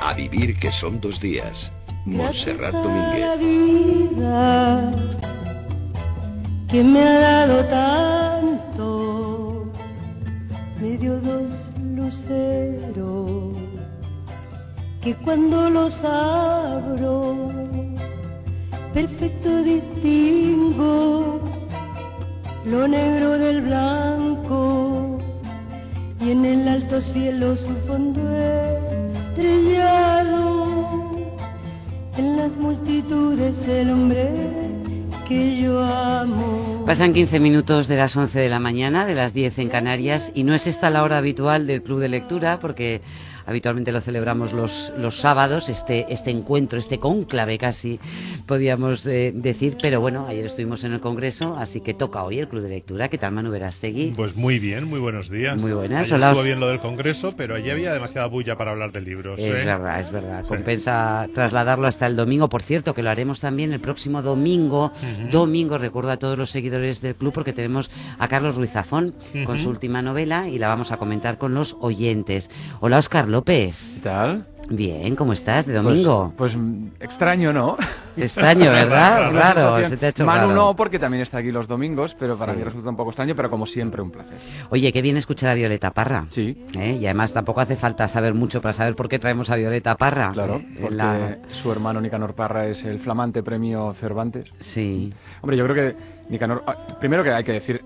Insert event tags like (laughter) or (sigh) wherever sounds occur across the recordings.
A vivir que son dos días. Montserrat Domínguez. la vida que me ha dado tanto, me dio dos luceros que cuando los abro, perfecto distingo lo negro del blanco y en el alto cielo su fondo estrellado en las multitudes el hombre que yo amo. Pasan 15 minutos de las 11 de la mañana, de las 10 en Canarias, y no es esta la hora habitual del Club de Lectura, porque habitualmente lo celebramos los, los sábados, este, este encuentro, este cónclave casi, podríamos eh, decir, pero bueno, ayer estuvimos en el Congreso, así que toca hoy el Club de Lectura. ¿Qué tal, Manu Verastegui? Pues muy bien, muy buenos días. Muy buenas. Ayer Hola, estuvo bien lo del Congreso, pero allí había demasiada bulla para hablar de libros. Es ¿eh? verdad, es verdad. Sí. Compensa trasladarlo hasta el domingo. Por cierto, que lo haremos también el próximo domingo. Domingo, recuerdo a todos los seguidores del club, porque tenemos a Carlos Ruiz Zafón con su última novela y la vamos a comentar con los oyentes. Hola, Oscar López. ¿Qué tal? Bien, ¿cómo estás? De Pues- domingo. Pues, mm, extraño, ¿no? Extraño, (laughs) ¿verdad? Claro, se te ha hecho Manu raro. no, porque también está aquí los domingos, pero para Sí. mí resulta un poco extraño, pero como siempre un placer. Oye, qué bien escuchar a Violeta Parra. Sí. ¿eh? Y además tampoco hace falta saber mucho para saber por qué traemos a Violeta Parra. Claro, ¿eh? porque La- su hermano Nicanor Parra es el flamante premio Cervantes. Sí. Hombre, yo creo que Nicanor... ah, Primero que hay que decir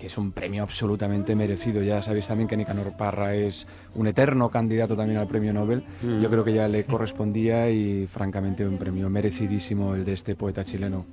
que es un premio absolutamente merecido. Ya sabéis también que Nicanor Parra es un eterno candidato también al premio Nobel. Mm. Yo creo que ya le correspondía y francamente un premio merecidísimo el de este poeta chileno.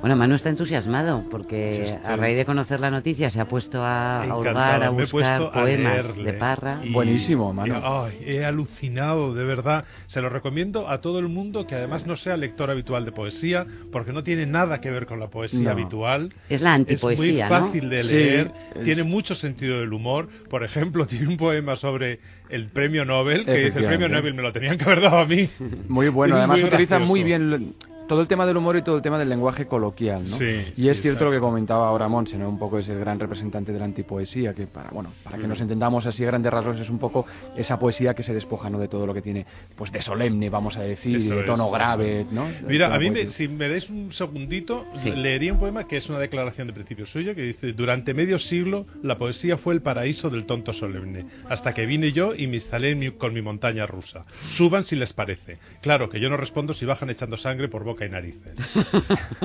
Bueno, Manu está entusiasmado porque Sí, a raíz de conocer la noticia se ha puesto a, a hurgar, a buscar a poemas de Parra. Y- Buenísimo, Manu. y- ay, he alucinado, de verdad. Se lo recomiendo a todo el mundo que además no sea lector habitual de poesía, porque no tiene nada que ver con la poesía No. habitual. Es la antipoesía, Es muy fácil de Sí, leer, es- tiene mucho sentido del humor. Por ejemplo, (laughs) tiene un poema sobre el premio Nobel, que dice el premio. Nobel me lo tenían que haber dado a mí. Muy (laughs) bueno, además muy utiliza muy bien todo el tema del humor y todo el tema del lenguaje coloquial, ¿no? Sí, y sí, es cierto lo que comentaba ahora Monse, ¿no? Un poco es el gran representante de la antipoesía, que para, bueno, para Mm. que nos entendamos así a grandes rasgos es un poco esa poesía que se despoja, ¿no? De todo lo que tiene, pues de solemne, vamos a decir, Eso de tono grave. ¿no? Mira, a mí, me- si me dais un segundito, Sí. leería un poema que es una declaración de principio suyo que dice: Durante medio siglo la poesía fue el paraíso del tonto solemne, hasta que vine yo y me instalé mi- con mi montaña rusa. Suban si les parece. Claro que yo no respondo si bajan echando sangre por boca y narices.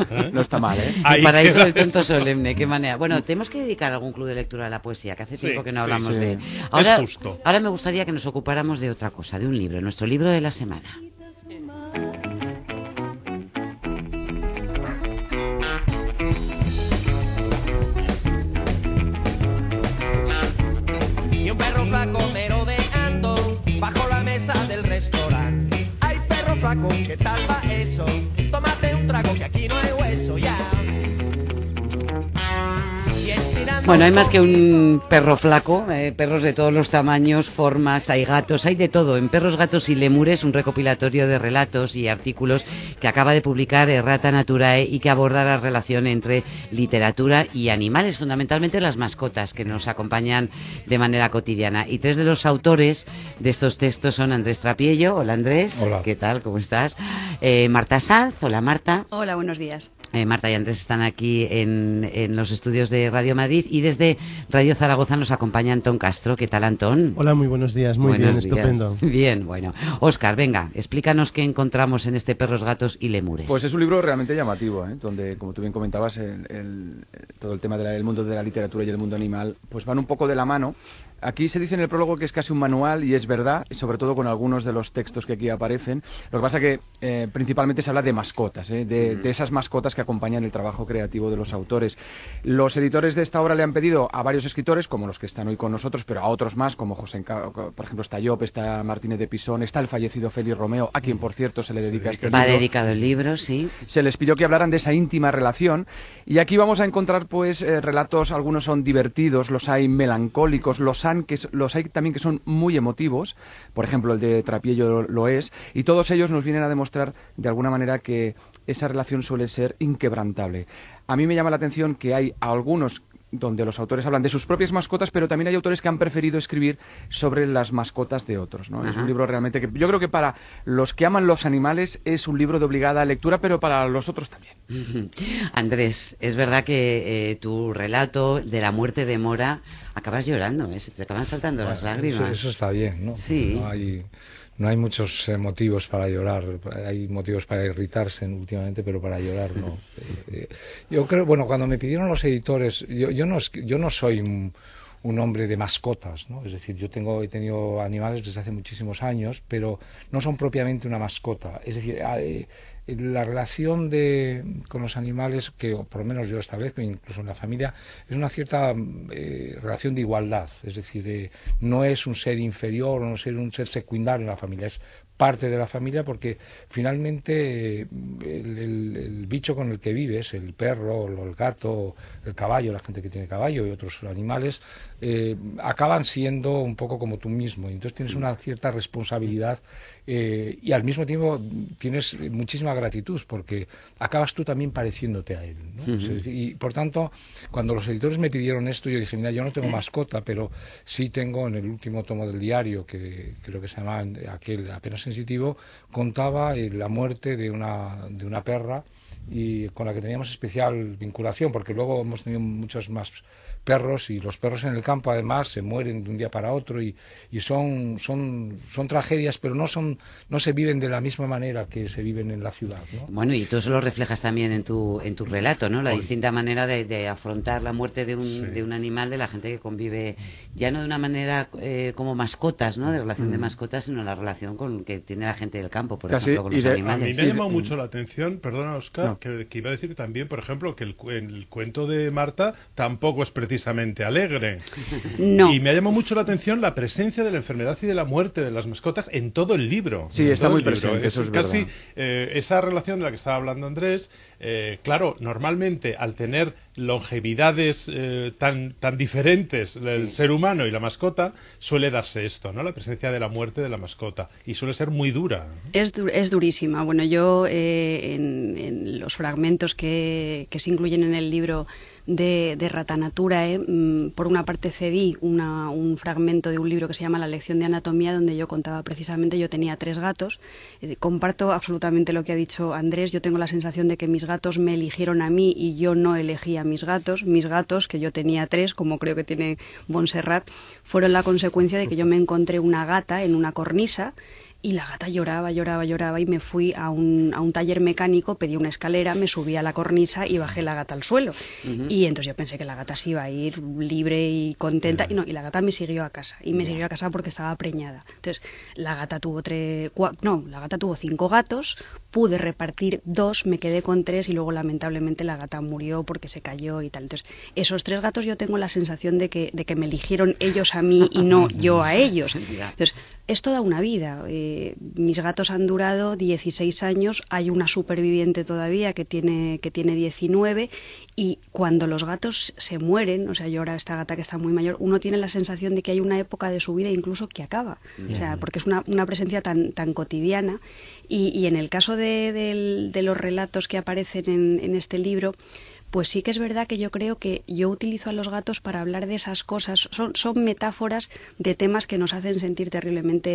¿Eh? (laughs) No está mal, ¿eh? Ahí El paraíso queda del tonto eso. solemne, qué manera. Bueno, tenemos que dedicar algún club de lectura a la poesía, que hace Sí, tiempo que no hablamos sí. de él. Es Ahora, justo. ahora me gustaría que nos ocupáramos de otra cosa, de un libro, nuestro libro de la semana. Bueno, hay más que un perro flaco, eh, perros de todos los tamaños, formas, hay gatos, hay de todo. En Perros, Gatos y Lemures, un recopilatorio de relatos y artículos que acaba de publicar Errata Naturae y que aborda la relación entre literatura y animales, fundamentalmente las mascotas que nos acompañan de manera cotidiana. Y tres de los autores de estos textos son Andrés Trapiello, hola Andrés, Hola. ¿qué tal? ¿Cómo estás? Eh, Marta Sanz, hola Marta. Hola, buenos días. Eh, Marta y Andrés están aquí en, en los estudios de Radio Madrid y desde Radio Zaragoza nos acompaña Antón Castro. ¿Qué tal, Antón? Hola, muy buenos días, muy Buenos bien, días. estupendo. (laughs) Bien, bueno. Óscar, venga, explícanos qué encontramos en este Perros, Gatos y Lemures. Pues es un libro realmente llamativo, ¿eh? donde, como tú bien comentabas, el- el- todo el tema del mundo de la literatura y el mundo animal, pues van un poco de la mano. Aquí se dice en el prólogo que es casi un manual y es verdad, sobre todo con algunos de los textos que aquí aparecen. Lo que pasa que eh, principalmente se habla de mascotas, ¿eh? de, de esas mascotas que acompañan el trabajo creativo de los autores. Los editores de esta obra le han pedido a varios escritores, como los que están hoy con nosotros, pero a otros más, como José, por ejemplo, está Job, está Martínez de Pisón, está el fallecido Félix Romeo, a quien, por cierto, se le dedica este Va libro dedicado el libro, sí. se les pidió que hablaran de esa íntima relación y aquí vamos a encontrar pues eh, relatos algunos son divertidos los hay melancólicos los que los hay también que son muy emotivos por ejemplo el de Trapiello lo, lo es y todos ellos nos vienen a demostrar de alguna manera que esa relación suele ser inquebrantable. A mí me llama la atención que hay algunos donde los autores hablan de sus propias mascotas, pero también hay autores que han preferido escribir sobre las mascotas de otros. ¿no? Es un libro realmente que yo creo que para los que aman los animales es un libro de obligada lectura, pero para los otros también. (laughs) Andrés, es verdad que eh, tu relato de la muerte de Mora acabas llorando, ¿eh? Se te acaban saltando las lágrimas. Eso, eso está bien, ¿no? Sí. No hay, no hay muchos eh, motivos para llorar. Hay motivos para irritarse últimamente, pero para llorar no. (laughs) Eh, eh, yo creo, bueno, cuando me pidieron los editores, yo, yo, no, yo no soy un, un hombre de mascotas, ¿no? Es decir, yo tengo, he tenido animales desde hace muchísimos años, pero no son propiamente una mascota. Es decir, ah, la relación de, con los animales que por lo menos yo establezco, incluso en la familia, es una cierta eh, relación de igualdad. Es decir, eh, no es un ser inferior o no ser un ser secundario en la familia, es parte de la familia porque finalmente eh, el, el- el bicho con el que vives, el perro, el gato, el caballo, la gente que tiene caballo y otros animales, eh, acaban siendo un poco como tú mismo. Y Entonces tienes una cierta responsabilidad eh, y al mismo tiempo tienes muchísima gratitud porque acabas tú también pareciéndote a él. ¿no? Y por tanto, cuando los editores me pidieron esto, yo dije, mira, yo no tengo mascota, pero sí tengo en el último tomo del diario, que creo que se llamaba aquel apenas sensitivo, contaba eh, la muerte de una, de una perra y con la que teníamos especial vinculación, porque luego hemos tenido muchos más perros y los perros en el campo además se mueren de un día para otro y, y son, son, son tragedias, pero no, son, no se viven de la misma manera que se viven en la ciudad. ¿no? Bueno, y tú eso lo reflejas también en tu, en tu relato, ¿no? La distinta manera de, de afrontar la muerte de un, Sí. de un animal, de la gente que convive, ya no de una manera eh, como mascotas, ¿no? De relación de mascotas, sino la relación con que tiene la gente del campo, por Casi, ejemplo, con los de- A animales. mí me ha llamado mucho la atención, perdona Oscar, No. Que, que iba a decir también, por ejemplo, que el, el cuento de Marta tampoco es precisamente alegre. (laughs) No. Y me ha llamado mucho la atención la presencia de la enfermedad y de la muerte de las mascotas en todo el libro. Sí, está muy presente, eso es casi verdad. eh, esa relación de la que estaba hablando Andrés. eh, claro, normalmente al tener longevidades eh, tan, tan diferentes del ser humano y la mascota, suele darse esto, ¿no? La presencia de la muerte de la mascota. Y suele ser muy dura. ¿no? Es, du- es durísima. Bueno, yo eh, en, en los fragmentos que, que se incluyen en el libro de, de Ratanaturae, mm, por una parte cedí una- un fragmento de un libro que se llama La lección de anatomía, donde yo contaba precisamente, yo tenía tres gatos. Eh, comparto absolutamente lo que ha dicho Andrés. Yo tengo la sensación de que mis gatos me eligieron a mí y yo no elegí a mis gatos. Mis gatos, que yo tenía tres, como creo que tiene Montserrat, fueron la consecuencia de que yo me encontré una gata en una cornisa y la gata lloraba, lloraba, lloraba y me fui a un, a un taller mecánico, pedí una escalera, me subí a la cornisa y bajé la gata al suelo. Y entonces yo pensé que la gata se iba a ir libre y contenta y no, y la gata me siguió a casa y me siguió a casa porque estaba preñada. Entonces la gata tuvo tres, cua- no, la gata tuvo cinco gatos, pude repartir dos, me quedé con tres y luego lamentablemente la gata murió porque se cayó y tal. Entonces esos tres gatos yo tengo la sensación de que, de que me eligieron ellos a mí y no (laughs) yo a ellos. Entonces es toda una vida. Eh, mis gatos han durado 16 años, hay una superviviente todavía que tiene, que tiene 19 y cuando los gatos se mueren, o sea, yo ahora esta gata que está muy mayor, uno tiene la sensación de que hay una época de su vida incluso que acaba. O sea, porque es una, una presencia tan, tan cotidiana y, y en el caso de, de los relatos que aparecen en, en este libro, pues sí que es verdad que yo creo que yo utilizo a los gatos para hablar de esas cosas. Son, son metáforas de temas que nos hacen sentir terriblemente,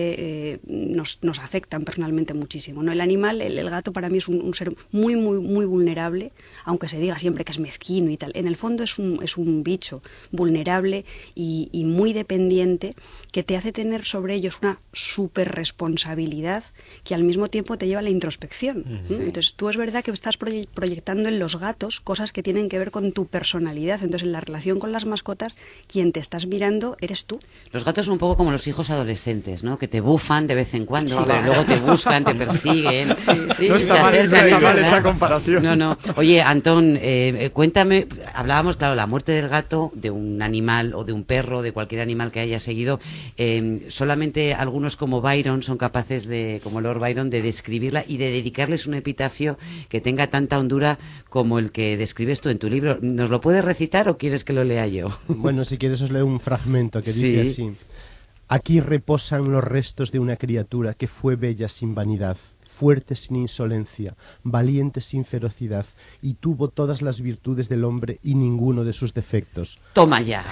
eh, nos, nos afectan personalmente muchísimo. ¿no? El animal, el, el gato para mí es un, un ser muy, muy, muy vulnerable, aunque se diga siempre que es mezquino y tal. En el fondo es un, es un bicho vulnerable y, y muy dependiente que te hace tener sobre ellos una super responsabilidad que al mismo tiempo te lleva a la introspección. ¿no? Entonces tú es verdad que estás proye- proyectando en los gatos cosas que tienen que ver con tu personalidad. Entonces en la relación con las mascotas, quien te estás mirando eres tú. Los gatos son un poco como los hijos adolescentes, ¿no? Que te bufan de vez en cuando, Sí, pero va. luego te buscan, te (laughs) persiguen. Sí, No está mal, no está es mal esa comparación. No, no. Oye, Antón, eh, eh, cuéntame, hablábamos, claro, la muerte del gato, de un animal o de un perro, de cualquier animal que haya seguido. eh, solamente algunos como Byron son capaces de, como Lord Byron, de describirla y de dedicarles un epitafio que tenga tanta hondura como el que describes tú en tu libro. ¿Nos lo puedes recitar o quieres que lo lea yo? Bueno, si quieres os leo un fragmento que Sí. dice así. Aquí reposan los restos de una criatura que fue bella sin vanidad. Fuerte sin insolencia, valiente sin ferocidad, y tuvo todas las virtudes del hombre y ninguno de sus defectos. Toma ya.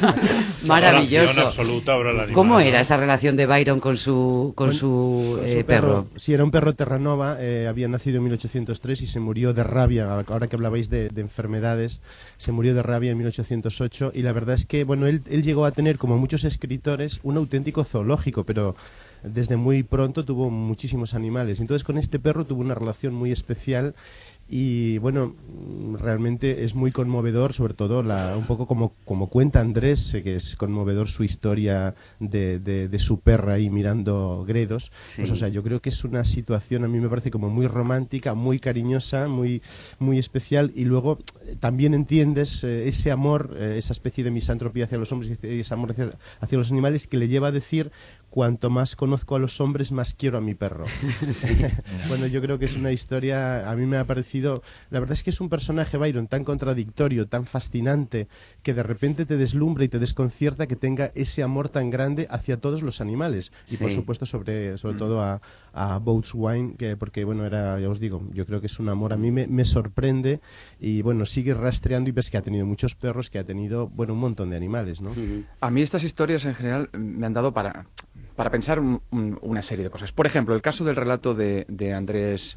(laughs) Maravilloso. Absoluta animal, ¿Cómo ¿no? era esa relación de Byron con su, con su, Con eh, perro? Sí, era un perro Terranova, eh, había nacido en 1803 y se murió de rabia. Ahora que hablabais de, de enfermedades, se murió de rabia en 1808 y la verdad es que, bueno, él, él llegó a tener, como muchos escritores, un auténtico zoológico, pero desde muy pronto tuvo muchísimos animales. Entonces con este perro tuvo una relación muy especial y bueno, realmente es muy conmovedor, sobre todo la, un poco como, como cuenta Andrés, eh, que es conmovedor su historia de, de, de su perra ahí mirando gredos. Sí. Pues o sea, yo creo que es una situación, a mí me parece como muy romántica, muy cariñosa, muy, muy especial y luego eh, también entiendes eh, ese amor, eh, esa especie de misantropía hacia los hombres y ese amor hacia, hacia los animales que le lleva a decir cuanto más conozco a los hombres, más quiero a mi perro. (laughs) (laughs) bueno, yo creo que es una historia, a mí me ha parecido, la verdad es que es un personaje, Byron, tan contradictorio, tan fascinante, que de repente te deslumbra y te desconcierta que tenga ese amor tan grande hacia todos los animales. Y por supuesto sobre, sobre todo a, a Boatswain, que porque bueno, era, ya os digo, yo creo que es un amor, a mí me, me sorprende y bueno, sigue rastreando y ves que ha tenido muchos perros, que ha tenido, bueno, un montón de animales, ¿no? A mí estas historias en general me han dado para, para pensar un- un- una serie de cosas. Por ejemplo, el caso del relato de, de Andrés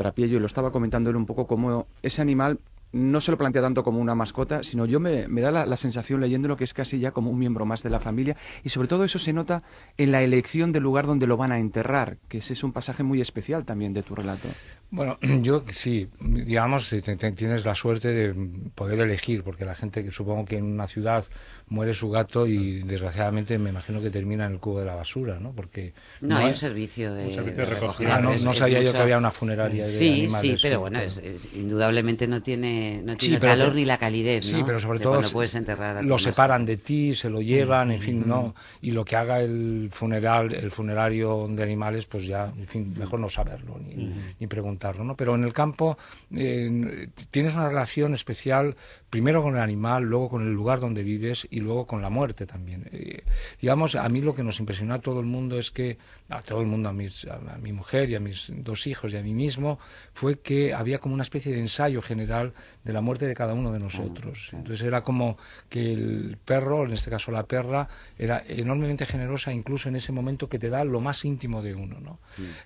Trapiello, y lo estaba comentando él un poco como ese animal no se lo plantea tanto como una mascota, sino yo me, me da la, la sensación leyéndolo que es casi ya como un miembro más de la familia y sobre todo eso se nota en la elección del lugar donde lo van a enterrar, que ese es un pasaje muy especial también de tu relato. Bueno, (clears throat) yo sí, digamos, si te- te- tienes la suerte de poder elegir, porque la gente que supongo que en una ciudad muere su gato y desgraciadamente me imagino que termina en el cubo de la basura, ¿no? Porque No, hay un servicio de, Un servicio de de recogida. Ah, no, Es- no es sabía yo mucho- que había una funeraria de Sí, animales. sí, pero sí, bueno, pero- es, es- indudablemente no tiene, no Sí, tiene calor ni la calidez, Sí, ¿no? pero sobre de todo puedes enterrar a lo separan de ti, se lo Mm, llevan, en fin, no. Y lo que haga el funeral, el funerario de animales, pues ya, en fin, mejor no saberlo ni, ni preguntarlo, ¿no? Pero en el campo eh, tienes una relación especial, primero con el animal, luego con el lugar donde vives y luego con la muerte también. Eh, digamos, a mí lo que nos impresionó a todo el mundo es que, a todo el mundo, a, mis, a, a mi mujer y a mis dos hijos y a mí mismo, fue que había como una especie de ensayo general de la muerte de cada uno de nosotros. Entonces era como que el perro, en este caso la perra, era enormemente generosa incluso en ese momento que te da lo más íntimo de uno. ¿no?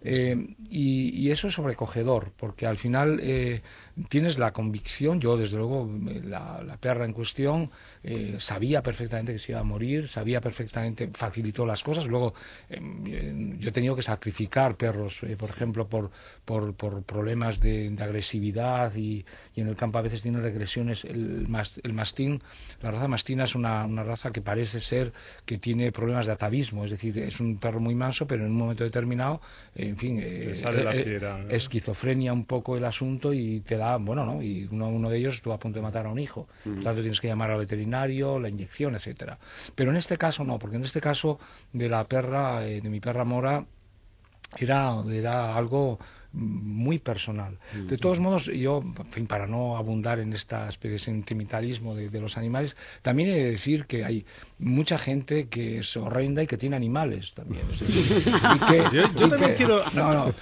Eh, y, y eso es sobrecogedor, porque al final eh, tienes la convicción, yo desde luego, la, la perra en cuestión eh, sabía perfectamente que se iba a morir, sabía perfectamente, facilitó las cosas. Luego eh, eh, yo he tenido que sacrificar perros, por ejemplo, por, por, por problemas de, de agresividad y, y en el campo a veces tiene regresiones. El, mas- el mastín, la raza mastina es una, una raza que parece ser que tiene problemas de atavismo, es decir, es un perro muy manso, pero en un momento determinado, en fin, eh, la eh, fiera, ¿no? esquizofrenia un poco el asunto y te da, bueno, ¿no? Y uno, uno de ellos estuvo a punto de matar a un hijo. Por tanto, tienes que llamar al veterinario, la inyección, etcétera. Pero en este caso no, porque en este caso de la perra, eh, de mi perra mora, era, era algo muy personal. De todos modos, yo, en fin, para no abundar en esta especie de sentimentalismo de, de los animales, también he de decir que hay mucha gente que es horrenda y que tiene animales también. Es decir, y que- (laughs) Yo- yo y también que- quiero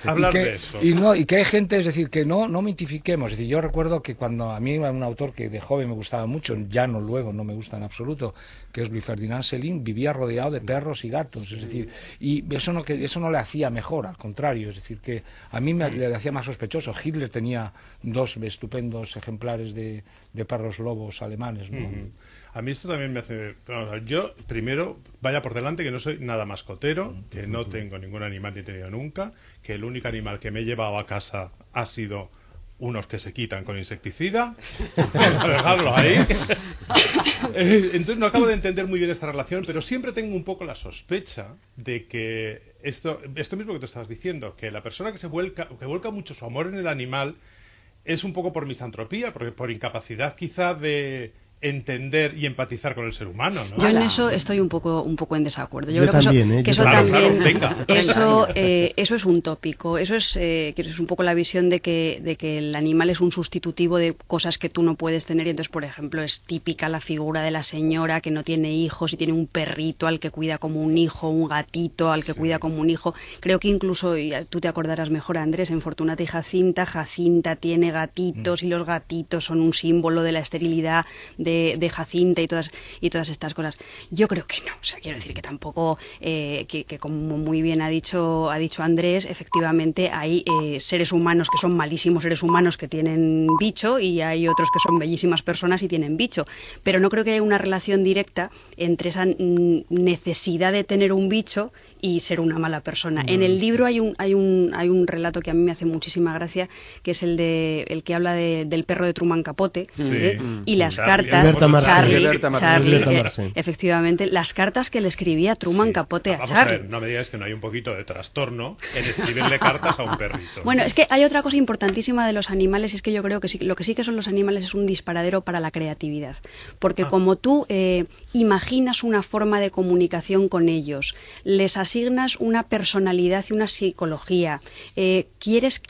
hablar y que- de eso. Y, no, y que hay gente, es decir, que no, no mitifiquemos. Es decir, yo recuerdo que cuando a mí un autor que de joven me gustaba mucho, ya no luego, no me gusta en absoluto, que es Luis Ferdinand Selín, vivía rodeado de perros y gatos. Es decir, y eso no, que, eso no le hacía mejor, al contrario. Es decir, que a mí me, le hacía más sospechoso. Hitler tenía dos estupendos ejemplares de, de perros lobos alemanes. ¿no? Ujú. A mí esto también me hace... ver, yo, primero, vaya por delante que no soy nada mascotero, que no tengo ningún animal ni he tenido nunca, que el único animal que me he llevado a casa ha sido unos que se quitan con insecticida. (laughs) Vamos a dejarlo ahí. (laughs) Entonces no acabo de entender muy bien esta relación, pero siempre tengo un poco la sospecha de que esto, esto mismo que tú estabas diciendo, que la persona que se vuelca, que vuelca mucho su amor en el animal es un poco por misantropía, por, por incapacidad quizá de entender y empatizar con el ser humano, ¿no? Yo en eso estoy un poco un poco en desacuerdo. Yo, Yo creo también, que ¿eh? eso, también. eso, (laughs) eh, eso es un tópico. Eso es, eh, que es un poco la visión de que, de que el animal es un sustitutivo de cosas que tú no puedes tener. Y entonces, por ejemplo, es típica la figura de la señora que no tiene hijos y tiene un perrito al que cuida como un hijo, un gatito al que cuida como un hijo. Creo que incluso, y tú te acordarás mejor, Andrés, en Fortunata y Jacinta, Jacinta tiene gatitos y los gatitos son un símbolo de la esterilidad de, de Jacinta y todas, y todas estas cosas. Yo creo que no. O sea, quiero decir que tampoco, eh, que, que como muy bien ha dicho, ha dicho Andrés, efectivamente hay eh, seres humanos que son malísimos seres humanos que tienen bicho y hay otros que son bellísimas personas y tienen bicho. Pero no creo que haya una relación directa entre esa mm, necesidad de tener un bicho y ser una mala persona. En el libro hay un, hay un, hay un relato que a mí me hace muchísima gracia, que es el de el que habla de- del perro de Truman Capote Sí. ¿eh? y las cartas. Charlie. Charlie, eh, efectivamente, las cartas que le escribía Truman Sí. Capote a Vamos a ver, no me digas que no hay un poquito de trastorno en escribirle cartas a un perrito. Bueno, es que hay otra cosa importantísima de los animales, y es que yo creo que sí, lo que sí que son los animales es un disparadero para la creatividad. Ah. Porque como tú eh, imaginas una forma de comunicación con ellos, les asignas una personalidad y una psicología, eh, quieres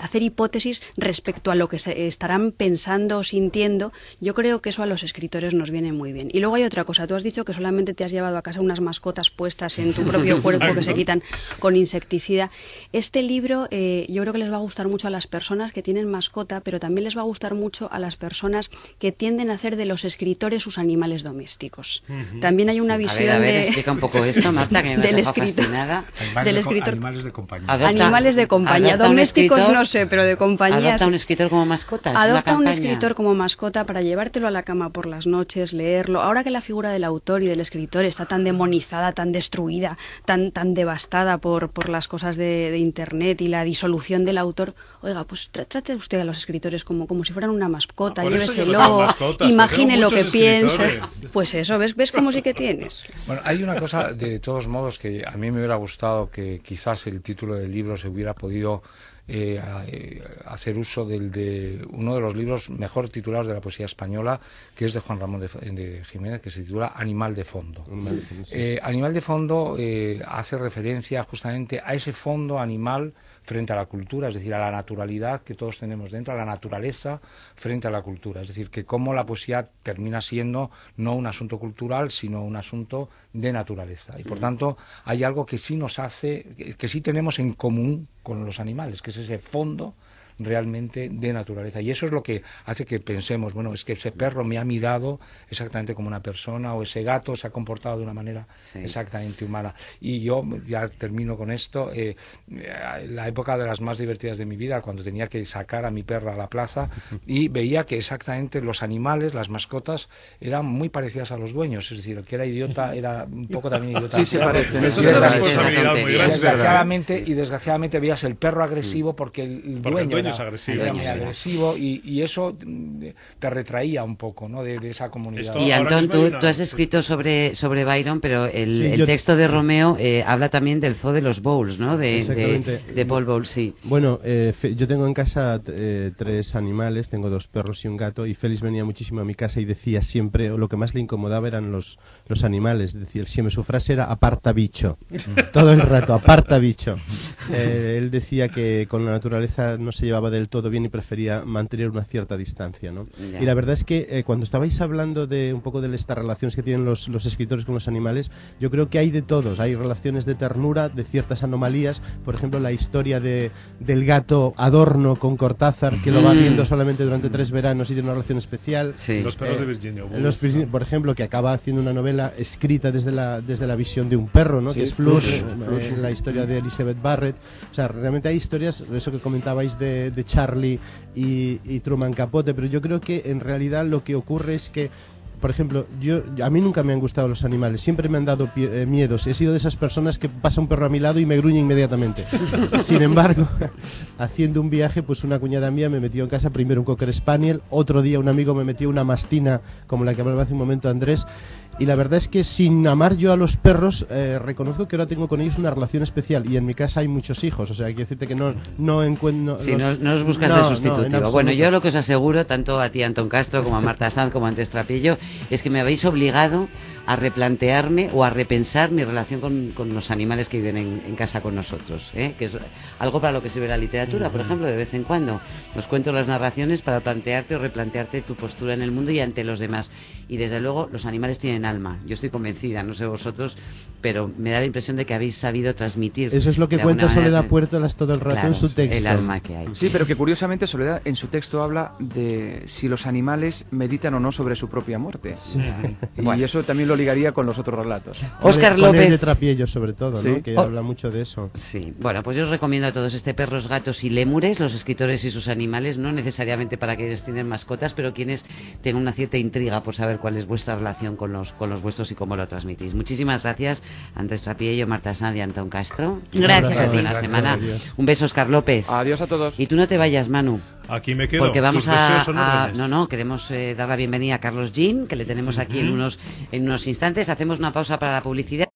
hacer hipótesis respecto a lo que se estarán pensando o sintiendo, yo creo que eso a los escritores nos viene muy bien. Y luego hay otra cosa, tú has dicho que solamente te has llevado a casa unas mascotas puestas en tu (laughs) propio cuerpo que se quitan con insecticida. Este libro eh, yo creo que les va a gustar mucho a las personas que tienen mascota, pero también les va a gustar mucho a las personas que tienden a hacer de los escritores sus animales domésticos. También hay una visión ver, a ver, de- explica un poco esto, (laughs) Marta, que me del escritor- fascinada. Animales, del de, escritor. animales de compañía. Adopta- Animales de compañía. Domésticos escritor- no sé, pero de compañía Adopta un escritor como mascota. es una Adopta un campaña. escritor como mascota para llevártelo a la cama por las noches, leerlo. Ahora que la figura del autor y del escritor está tan demonizada, tan destruida, tan, tan devastada por, por las cosas de, de Internet y la disolución del autor, oiga, pues tra- trate usted a los escritores como, como si fueran una mascota, Ah, lléveselo, mascotas, imagine lo que piensa. Pues eso, ¿ves, ¿ves cómo sí que tienes? Bueno, hay una cosa, de todos modos, que a mí me hubiera gustado que quizás el título del libro se hubiera podido eh, a- eh, hacer uso del de uno de los libros mejor titulados de la poesía española, que es de Juan Ramón de, de Jiménez, que se titula Animal de Fondo. Eh, animal de fondo eh, hace referencia justamente a ese fondo animal frente a la cultura, es decir, a la naturalidad que todos tenemos dentro, a la naturaleza frente a la cultura. Es decir, que cómo la poesía termina siendo no un asunto cultural, sino un asunto de naturaleza. Y por tanto, hay algo que sí nos hace, que, que sí tenemos en común con los animales, que es ese fondo realmente de naturaleza. Y eso es lo que hace que pensemos, bueno, es que ese perro me ha mirado exactamente como una persona o ese gato se ha comportado de una manera Sí. exactamente humana. Y yo ya termino con esto. eh, la época de las más divertidas de mi vida, cuando tenía que sacar a mi perra a la plaza (laughs) y veía que exactamente los animales, las mascotas, eran muy parecidas a los dueños. Es decir, el que era idiota (laughs) era un poco también idiota. Sí, se parecen. Y Eso es una desgra- responsabilidad muy tontería. y grande. desgraciadamente, y desgraciadamente veías el perro agresivo porque el, Porque el dueño, es agresivo. era muy agresivo y, y eso mm, te retraía un poco ¿no? de, de esa comunidad. Esto- Y Antón, tú, una- tú has escrito sobre, sobre Byron, pero el, Sí, el yo- texto de Romeo eh, habla también del zoo de los Bowles, ¿no? De, Exactamente. de, de Paul Bowles, sí. Bueno, eh, yo tengo en casa eh, tres animales, tengo dos perros y un gato, y Félix venía muchísimo a mi casa y decía siempre, o lo que más le incomodaba eran los, los animales, decía siempre, su frase era aparta bicho, (laughs) todo el rato, aparta bicho. Eh, él decía que con la naturaleza no se llevaba del todo bien y prefería mantener una cierta distancia, ¿no? Ya. Y la verdad es que eh, cuando estabais hablando de un poco de estas relaciones que tienen los, los escritores con los animales, yo creo que hay de todos. Hay relaciones de ternura, de ciertas anomalías. Por ejemplo, la historia de, del gato Adorno con Cortázar, que lo va Mm. viendo solamente durante tres veranos y tiene una relación especial. Sí. Los perros Eh, de Virginia Woolf. Los por ejemplo, que acaba haciendo una novela escrita desde la, desde la visión de un perro, ¿no? Sí, que es Flush, eh, Flush. la historia de Elizabeth Barrett. O sea, realmente hay historias, eso que comentabais de, de Charlie y, y Truman Capote, pero yo creo que en realidad lo que ocurre es que por ejemplo, yo a mí nunca me han gustado los animales, siempre me han dado pie- eh, miedos. He sido de esas personas que pasa un perro a mi lado y me gruñe inmediatamente. (laughs) Sin embargo, (laughs) haciendo un viaje, pues una cuñada mía me metió en casa primero un cocker spaniel, otro día un amigo me metió una mastina como la que hablaba hace un momento Andrés. Y la verdad es que sin amar yo a los perros, eh, reconozco que ahora tengo con ellos una relación especial. Y en mi casa hay muchos hijos, o sea, quiero decirte que no, no encuentro. Sí, no, no os buscas no, de no, sustitutivo. absoluto. bueno, yo lo que os aseguro, tanto a ti, Antón Castro, como a Marta Sanz, como a Andrés Trapillo, es que me habéis obligado a replantearme o a repensar mi relación con, con los animales que viven en, en casa con nosotros, ¿eh? que es algo para lo que sirve la literatura, por ejemplo, de vez en cuando. Os cuento las narraciones para plantearte o replantearte tu postura en el mundo y ante los demás. Y desde luego, los animales tienen alma. Yo estoy convencida, no sé vosotros, pero me da la impresión de que habéis sabido transmitir. Eso es lo que de cuenta manera, Soledad Puertolas todo el rato claro, en su texto. El alma que hay. Sí, pero que curiosamente Soledad en su texto habla de si los animales meditan o no sobre su propia muerte. Y Bueno. eso también lo ligaría con los otros relatos. Óscar Con el López. de Trapiello, sobre todo, Sí. ¿no? que Oh. habla mucho de eso. Sí, bueno, pues yo os recomiendo a todos este Perros, Gatos y Lémures, los escritores y sus animales, no necesariamente para quienes tienen mascotas, pero quienes tengan una cierta intriga por saber cuál es vuestra relación con los, con los vuestros y cómo lo transmitís. Muchísimas gracias, Andrés Trapiello, Marta Sanz y Antón Castro. Gracias ti. buena Gracias, semana. Un beso, Oscar López. Adiós a todos. Y tú no te vayas, Manu. Aquí me quedo. Porque vamos Tus a, a- no no queremos eh, dar la bienvenida a Carlos Jean que le tenemos aquí en unos en unos instantes hacemos una pausa para la publicidad